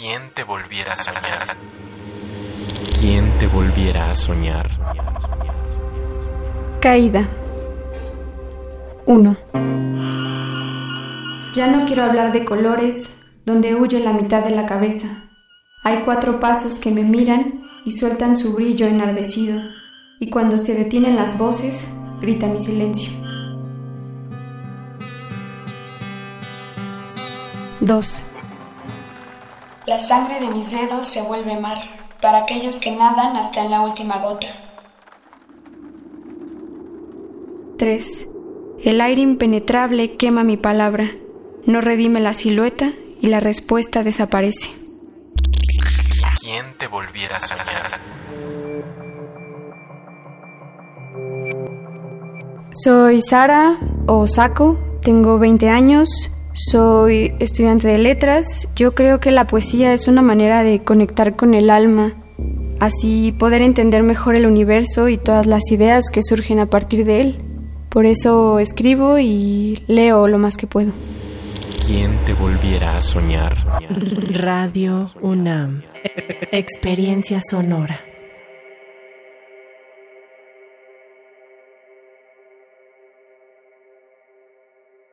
¿Quién te volviera a soñar? ¿Quién te volviera a soñar? Caída 1. Ya no quiero hablar de colores donde huye la mitad de la cabeza. Hay cuatro pasos que me miran y sueltan su brillo enardecido, y cuando se detienen las voces, grita mi silencio. 2. La sangre de mis dedos se vuelve mar para aquellos que nadan hasta en la última gota. 3. El aire impenetrable quema mi palabra, no redime la silueta y la respuesta desaparece. ¿Quién te volviera a soñar? Soy Sara o Saco, tengo 20 años, soy estudiante de letras. Yo creo que la poesía es una manera de conectar con el alma, así poder entender mejor el universo y todas las ideas que surgen a partir de él. Por eso escribo y leo lo más que puedo. ¿Quién te volviera a soñar? Radio UNAM. Experiencia sonora.